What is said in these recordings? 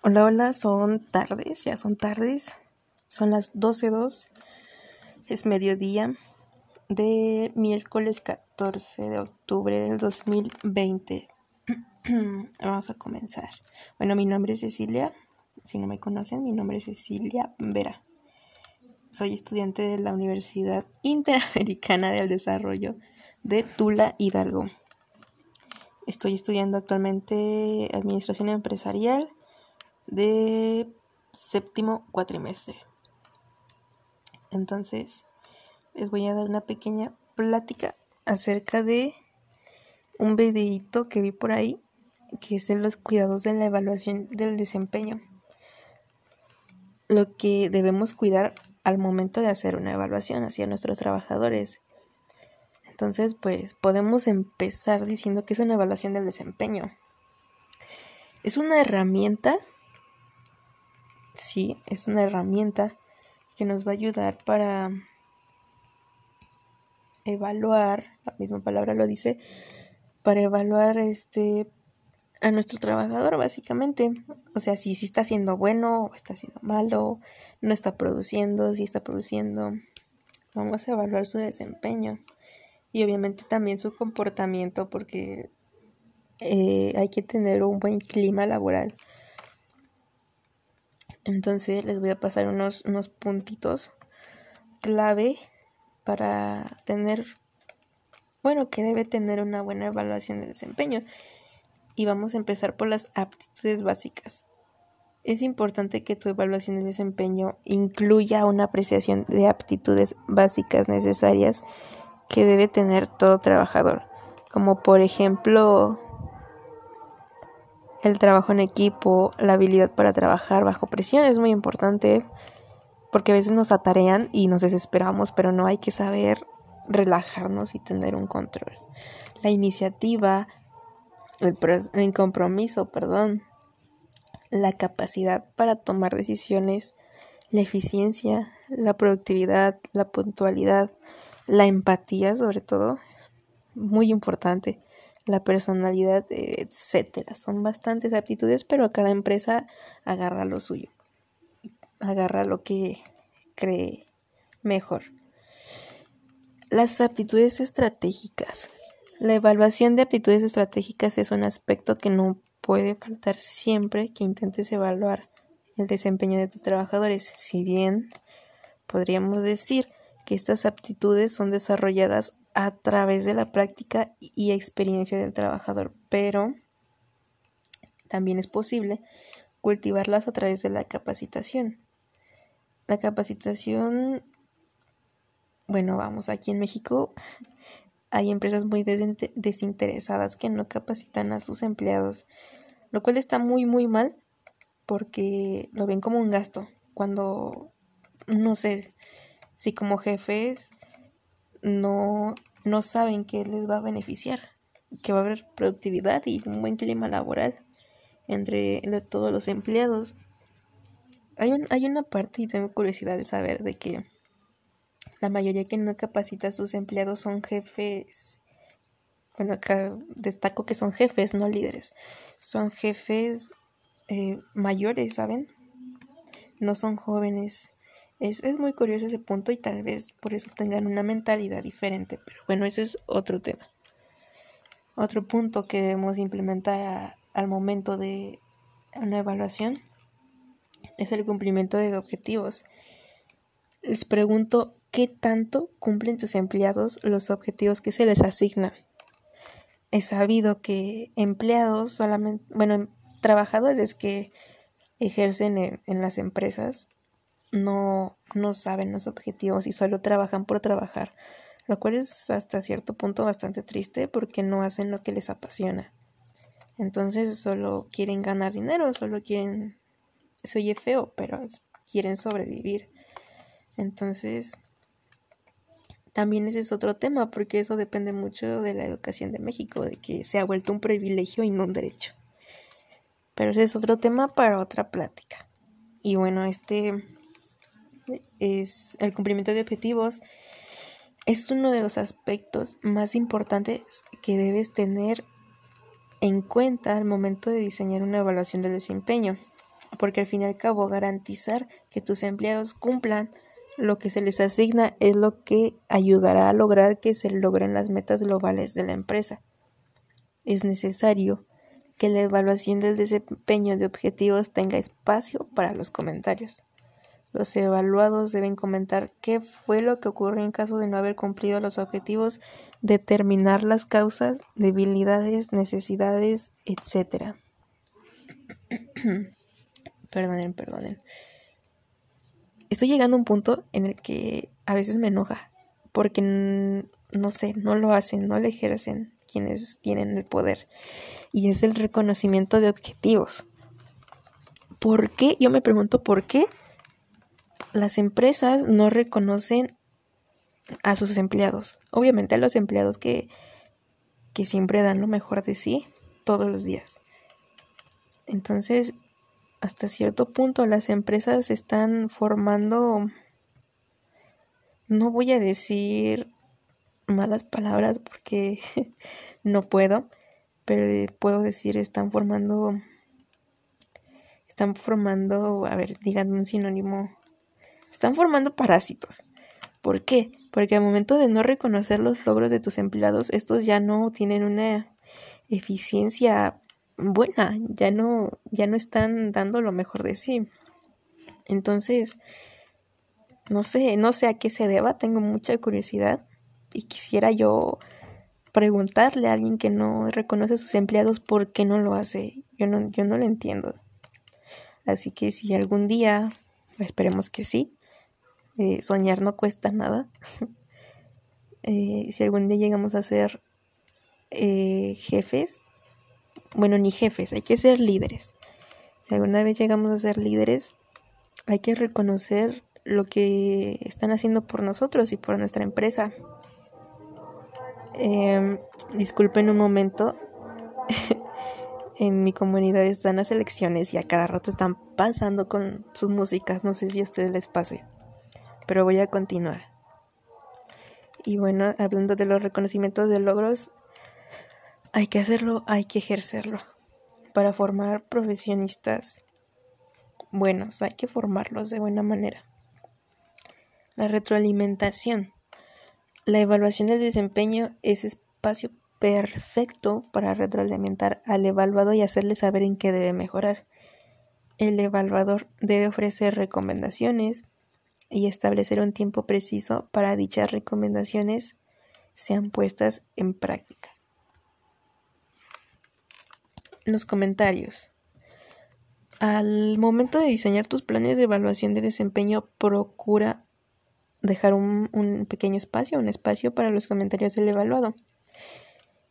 Hola, hola, son tardes, ya son tardes, son las 12.02, es mediodía de miércoles 14 de octubre del 2020. Vamos a comenzar. Bueno, mi nombre es Cecilia, si no me conocen, mi nombre es Cecilia Vera. Soy estudiante de la Universidad Interamericana del Desarrollo de Tula Hidalgo. Estoy estudiando actualmente Administración Empresarial de séptimo cuatrimestre. Entonces, les voy a dar una pequeña plática acerca de un videito que vi por ahí, que es de los cuidados de la evaluación del desempeño. Lo que debemos cuidar al momento de hacer una evaluación hacia nuestros trabajadores. Entonces, pues podemos empezar diciendo que es una evaluación del desempeño. Es una herramienta sí, es una herramienta que nos va a ayudar para evaluar, la misma palabra lo dice, para evaluar este a nuestro trabajador básicamente, o sea, si, si está haciendo bueno o está haciendo malo, no está produciendo, si está produciendo, vamos a evaluar su desempeño. Y obviamente también su comportamiento porque eh, hay que tener un buen clima laboral entonces les voy a pasar unos, unos puntitos clave para tener, bueno, que debe tener una buena evaluación de desempeño. Y vamos a empezar por las aptitudes básicas. Es importante que tu evaluación de desempeño incluya una apreciación de aptitudes básicas necesarias que debe tener todo trabajador, como por ejemplo el trabajo en equipo, la habilidad para trabajar bajo presión es muy importante porque a veces nos atarean y nos desesperamos, pero no hay que saber relajarnos y tener un control. La iniciativa, el, compromiso, perdón, la capacidad para tomar decisiones, la eficiencia, la productividad, la puntualidad, la empatía sobre todo, muy importante la personalidad, etcétera. Son bastantes aptitudes, pero cada empresa agarra lo suyo. Agarra lo que cree mejor. Las aptitudes estratégicas. La evaluación de aptitudes estratégicas es un aspecto que no puede faltar siempre que intentes evaluar el desempeño de tus trabajadores. Si bien podríamos decir que estas aptitudes son desarrolladas a través de la práctica y experiencia del trabajador, pero también es posible cultivarlas a través de la capacitación. La capacitación, bueno, vamos, aquí en México hay empresas muy desinteresadas que no capacitan a sus empleados, lo cual está muy, muy mal porque lo ven como un gasto. Cuando, no sé, si como jefes no no saben que les va a beneficiar, que va a haber productividad y un buen clima laboral entre todos los empleados. Hay, un, hay una parte y tengo curiosidad de saber de que la mayoría que no capacita a sus empleados son jefes. Bueno, acá destaco que son jefes, no líderes. Son jefes eh, mayores, ¿saben? No son jóvenes. Es, muy curioso ese punto y tal vez por eso tengan una mentalidad diferente, pero bueno, ese es otro tema. Otro punto que debemos implementar al momento de una evaluación es el cumplimiento de objetivos. Les pregunto qué tanto cumplen tus empleados los objetivos que se les asignan. He sabido que empleados solamente, bueno, trabajadores que ejercen en las empresas no, no saben los objetivos y solo trabajan por trabajar, lo cual es hasta cierto punto bastante triste porque no hacen lo que les apasiona. Entonces solo quieren ganar dinero, solo quieren, se feo, pero quieren sobrevivir. Entonces, también ese es otro tema, porque eso depende mucho de la educación de México, de que se ha vuelto un privilegio y no un derecho. Pero ese es otro tema para otra plática. Y bueno, este es el cumplimiento de objetivos es uno de los aspectos más importantes que debes tener en cuenta al momento de diseñar una evaluación del desempeño. porque al fin y al cabo garantizar que tus empleados cumplan lo que se les asigna es lo que ayudará a lograr que se logren las metas globales de la empresa. Es necesario que la evaluación del desempeño de objetivos tenga espacio para los comentarios. Los evaluados deben comentar qué fue lo que ocurrió en caso de no haber cumplido los objetivos, determinar las causas, debilidades, necesidades, etc. perdonen, perdonen. Estoy llegando a un punto en el que a veces me enoja porque no sé, no lo hacen, no lo ejercen quienes tienen el poder. Y es el reconocimiento de objetivos. ¿Por qué? Yo me pregunto por qué las empresas no reconocen a sus empleados. Obviamente a los empleados que, que siempre dan lo mejor de sí todos los días. Entonces, hasta cierto punto las empresas están formando, no voy a decir malas palabras porque no puedo, pero puedo decir están formando, están formando, a ver, díganme un sinónimo están formando parásitos. ¿Por qué? Porque al momento de no reconocer los logros de tus empleados, estos ya no tienen una eficiencia buena, ya no, ya no están dando lo mejor de sí. Entonces, no sé, no sé a qué se deba, tengo mucha curiosidad y quisiera yo preguntarle a alguien que no reconoce a sus empleados por qué no lo hace. Yo no, yo no lo entiendo. Así que si algún día, esperemos que sí, eh, soñar no cuesta nada. Eh, si algún día llegamos a ser eh, jefes, bueno, ni jefes, hay que ser líderes. Si alguna vez llegamos a ser líderes, hay que reconocer lo que están haciendo por nosotros y por nuestra empresa. Em, disculpen un momento. en mi comunidad están las elecciones y a cada rato están pasando con sus músicas. No sé si a ustedes les pase pero voy a continuar. Y bueno, hablando de los reconocimientos de logros, hay que hacerlo, hay que ejercerlo. Para formar profesionistas buenos, hay que formarlos de buena manera. La retroalimentación. La evaluación del desempeño es espacio perfecto para retroalimentar al evaluado y hacerle saber en qué debe mejorar. El evaluador debe ofrecer recomendaciones, y establecer un tiempo preciso para dichas recomendaciones sean puestas en práctica. Los comentarios. Al momento de diseñar tus planes de evaluación de desempeño, procura dejar un, un, pequeño espacio, un espacio para los comentarios del evaluado.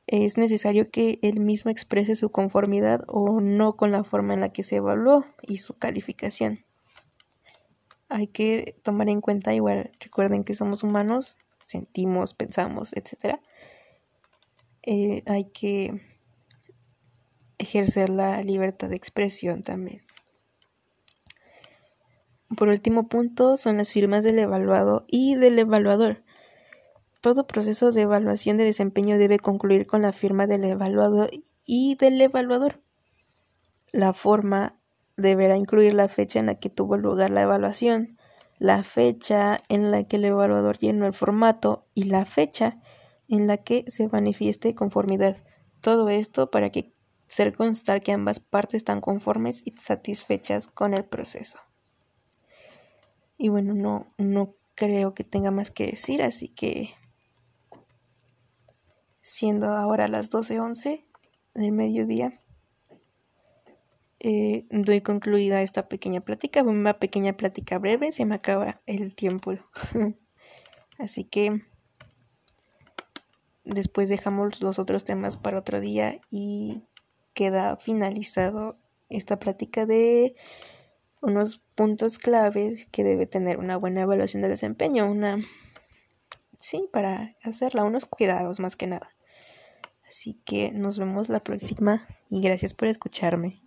Es necesario que él mismo exprese su conformidad o no con la forma en la que se evaluó y su calificación hay que tomar en cuenta igual, recuerden que somos humanos, sentimos, pensamos, etc. Eh, hay que ejercer la libertad de expresión también. Por último punto son las firmas del evaluado y del evaluador. Todo proceso de evaluación de desempeño debe concluir con la firma del evaluado y del evaluador. La forma deberá incluir la fecha en la que tuvo lugar la evaluación, la fecha en la que el evaluador llenó el formato y la fecha en la que se manifieste conformidad. Todo esto para que ser constar que ambas partes están conformes y satisfechas con el proceso. Y bueno, no, no creo que tenga más que decir, así que siendo ahora las 12.11 del mediodía, eh, doy concluida esta pequeña plática, una pequeña plática breve, se me acaba el tiempo. Así que después dejamos los otros temas para otro día y queda finalizado esta plática de unos puntos claves que debe tener una buena evaluación de desempeño, una sí, para hacerla, unos cuidados más que nada. Así que nos vemos la próxima y gracias por escucharme.